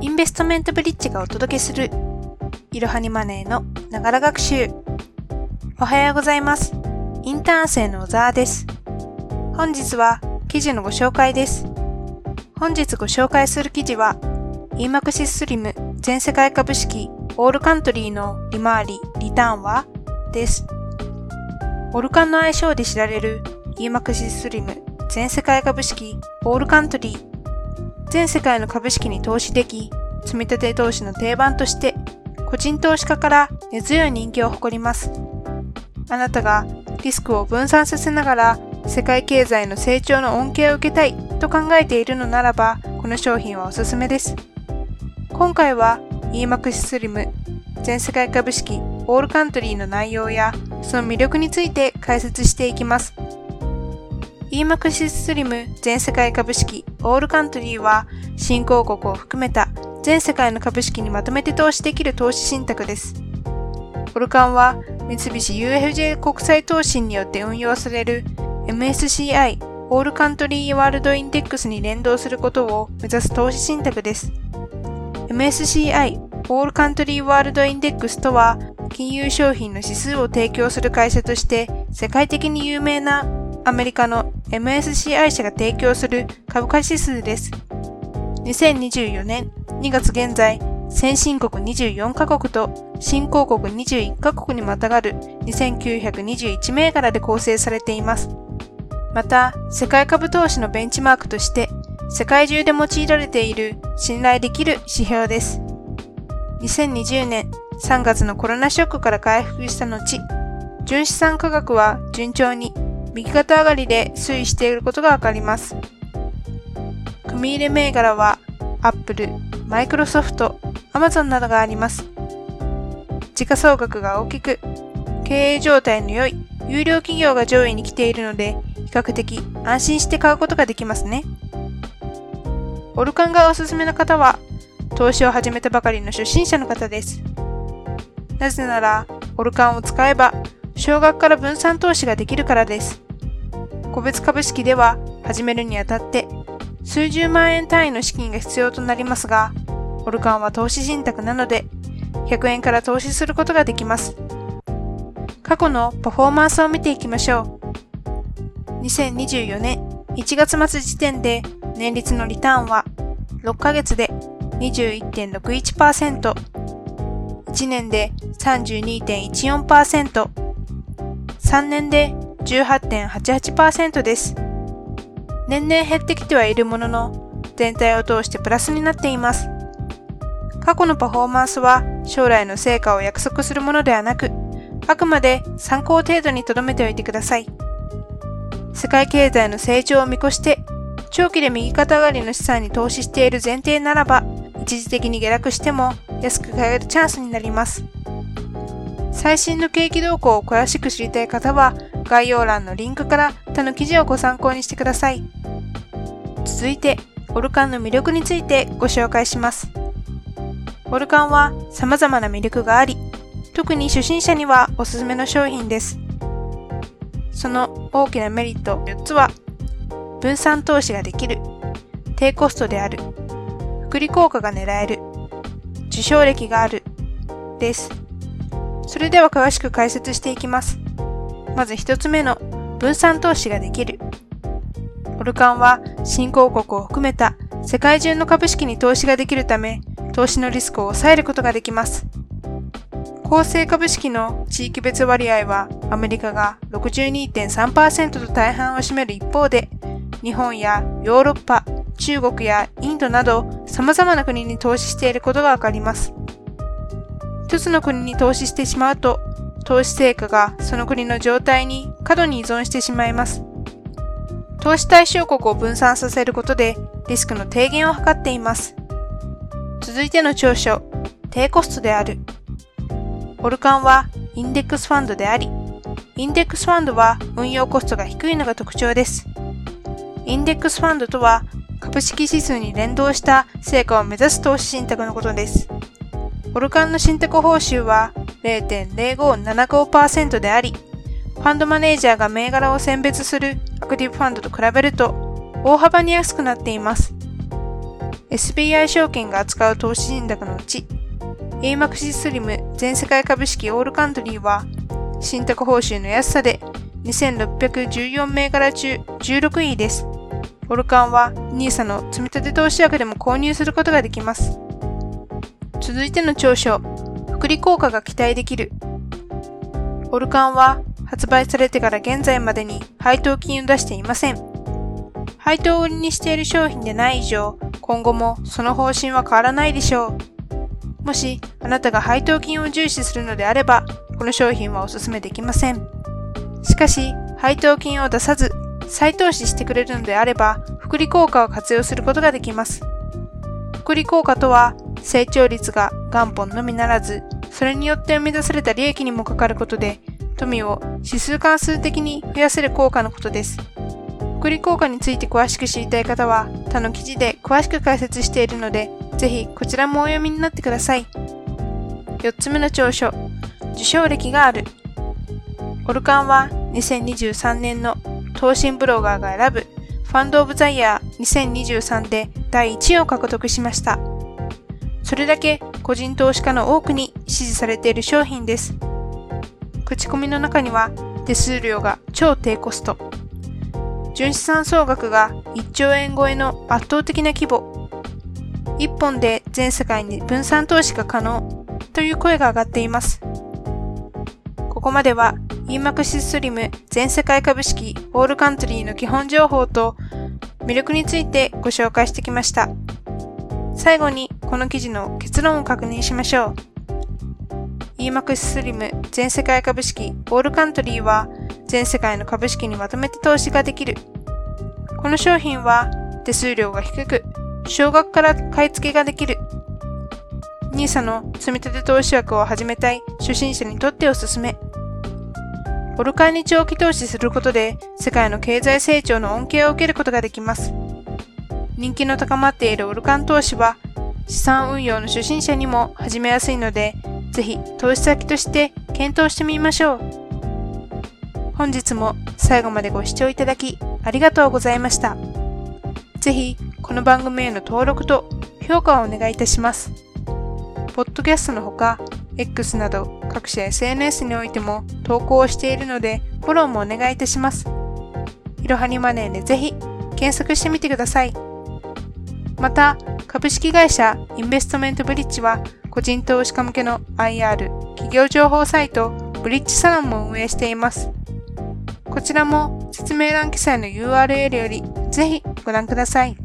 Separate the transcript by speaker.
Speaker 1: インベストメントブリッジがお届けするいろはにマネーのながら学習。おはようございます。インターン生の小沢です。本日は記事のご紹介です。本日ご紹介する記事は EMAXIS スリム全世界株式オールカントリーの利回りリターンは？です。オルカンの愛称で知られる EMAXIS スリム全世界株式オールカントリー全世界の株式に投資でき、積立投資の定番として、個人投資家から根強い人気を誇ります。あなたがリスクを分散させながら世界経済の成長の恩恵を受けたいと考えているのならば、この商品はおすすめです。今回は EMAX スリム全世界株式オールカントリーの内容やその魅力について解説していきます。EMAXIS スリム全世界株式オールカントリーは新興国を含めた全世界の株式にまとめて投資できる投資信託です。オルカンは三菱 UFJ 国際投信によって運用される MSCI オールカントリーワールドインデックスに連動することを目指す投資信託です。MSCI オールカントリーワールドインデックスとは金融商品の指数を提供する会社として世界的に有名なアメリカの MSCI 社が提供する株価指数です。2024年2月現在、先進国24カ国と新興国21カ国にまたがる2921銘柄で構成されています。また、世界株投資のベンチマークとして、世界中で用いられている信頼できる指標です。2020年3月のコロナショックから回復した後、純資産価格は順調に右肩上がりで推移していることがわかります。組入れ銘柄は Apple、Microsoft、Amazon などがあります。時価総額が大きく、経営状態の良い有料企業が上位に来ているので、比較的安心して買うことができますね。オルカンがおすすめの方は、投資を始めたばかりの初心者の方です。なぜなら、オルカンを使えば少額から分散投資ができるからです。個別株式では始めるにあたって数十万円単位の資金が必要となりますが、オルカンは投資信託なので100円から投資することができます。過去のパフォーマンスを見ていきましょう。2024年1月末時点で年率のリターンは6ヶ月で21.61%、1年で32.14%、3年で18.88%です。年々減ってきてはいるものの、全体を通してプラスになっています。過去のパフォーマンスは将来の成果を約束するものではなく、あくまで参考程度に留めておいてください。世界経済の成長を見越して、長期で右肩上がりの資産に投資している前提ならば、一時的に下落しても安く買えるチャンスになります。最新の景気動向を詳しく知りたい方は、概要欄のリンクから他の記事をご参考にしてください。続いて、オルカンの魅力についてご紹介します。オルカンは様々な魅力があり、特に初心者にはおすすめの商品です。その大きなメリット4つは、分散投資ができる、低コストである、福利効果が狙える、受賞歴がある、です。それでは詳しく解説していきます。まず一つ目の分散投資ができる。オルカンは新興国を含めた世界中の株式に投資ができるため、投資のリスクを抑えることができます。構成株式の地域別割合はアメリカが62.3%と大半を占める一方で、日本やヨーロッパ、中国やインドなど様々な国に投資していることがわかります。一つの国に投資してしまうと、投資成果がその国の状態に過度に依存してしまいます。投資対象国を分散させることでリスクの低減を図っています。続いての長所、低コストである。オルカンはインデックスファンドであり、インデックスファンドは運用コストが低いのが特徴です。インデックスファンドとは株式指数に連動した成果を目指す投資信託のことです。オルカンの信託報酬は0.0575%であり、ファンドマネージャーが銘柄を選別するアクティブファンドと比べると大幅に安くなっています。SBI 証券が扱う投資信託のうち、AMAX スリム全世界株式オールカントリーは、信託報酬の安さで2614銘柄中16位です。オルカンは NISA の積立投資枠でも購入することができます。続いての長所、福利効果が期待できる。オルカンは発売されてから現在までに配当金を出していません。配当売りにしている商品でない以上、今後もその方針は変わらないでしょう。もしあなたが配当金を重視するのであれば、この商品はお勧めできません。しかし、配当金を出さず、再投資してくれるのであれば、福利効果を活用することができます。福利効果とは、成長率が元本のみならず、それによって生み出された利益にもかかることで、富を指数関数的に増やせる効果のことです。福利効果について詳しく知りたい方は他の記事で詳しく解説しているので、ぜひこちらもお読みになってください。4つ目の長所、受賞歴がある。オルカンは2023年の東進ブロガーが選ぶファンドオブザイヤー2023で第1位を獲得しました。それだけ個人投資家の多くに支持されている商品です。口コミの中には手数料が超低コスト、純資産総額が1兆円超えの圧倒的な規模、1本で全世界に分散投資が可能という声が上がっています。ここまでは EMAX スリム全世界株式オールカントリーの基本情報と魅力についてご紹介してきました。最後にこの記事の結論を確認しましょう。EMAX スリム全世界株式オールカントリーは全世界の株式にまとめて投資ができる。この商品は手数料が低く、少額から買い付けができる。NISA の積立投資枠を始めたい初心者にとっておすすめ。オルカンに長期投資することで世界の経済成長の恩恵を受けることができます。人気の高まっているオルカン投資は資産運用の初心者にも始めやすいのでぜひ投資先として検討してみましょう。本日も最後までご視聴いただきありがとうございました。ぜひこの番組への登録と評価をお願いいたします。ポッドキャストのほか、X など各種 SNS においても投稿をしているのでフォローもお願いいたします。いろはにマネーでぜひ検索してみてください。また、株式会社インベストメントブリッジは個人投資家向けの IR 企業情報サイトブリッジサロンも運営しています。こちらも説明欄記載の URL よりぜひご覧ください。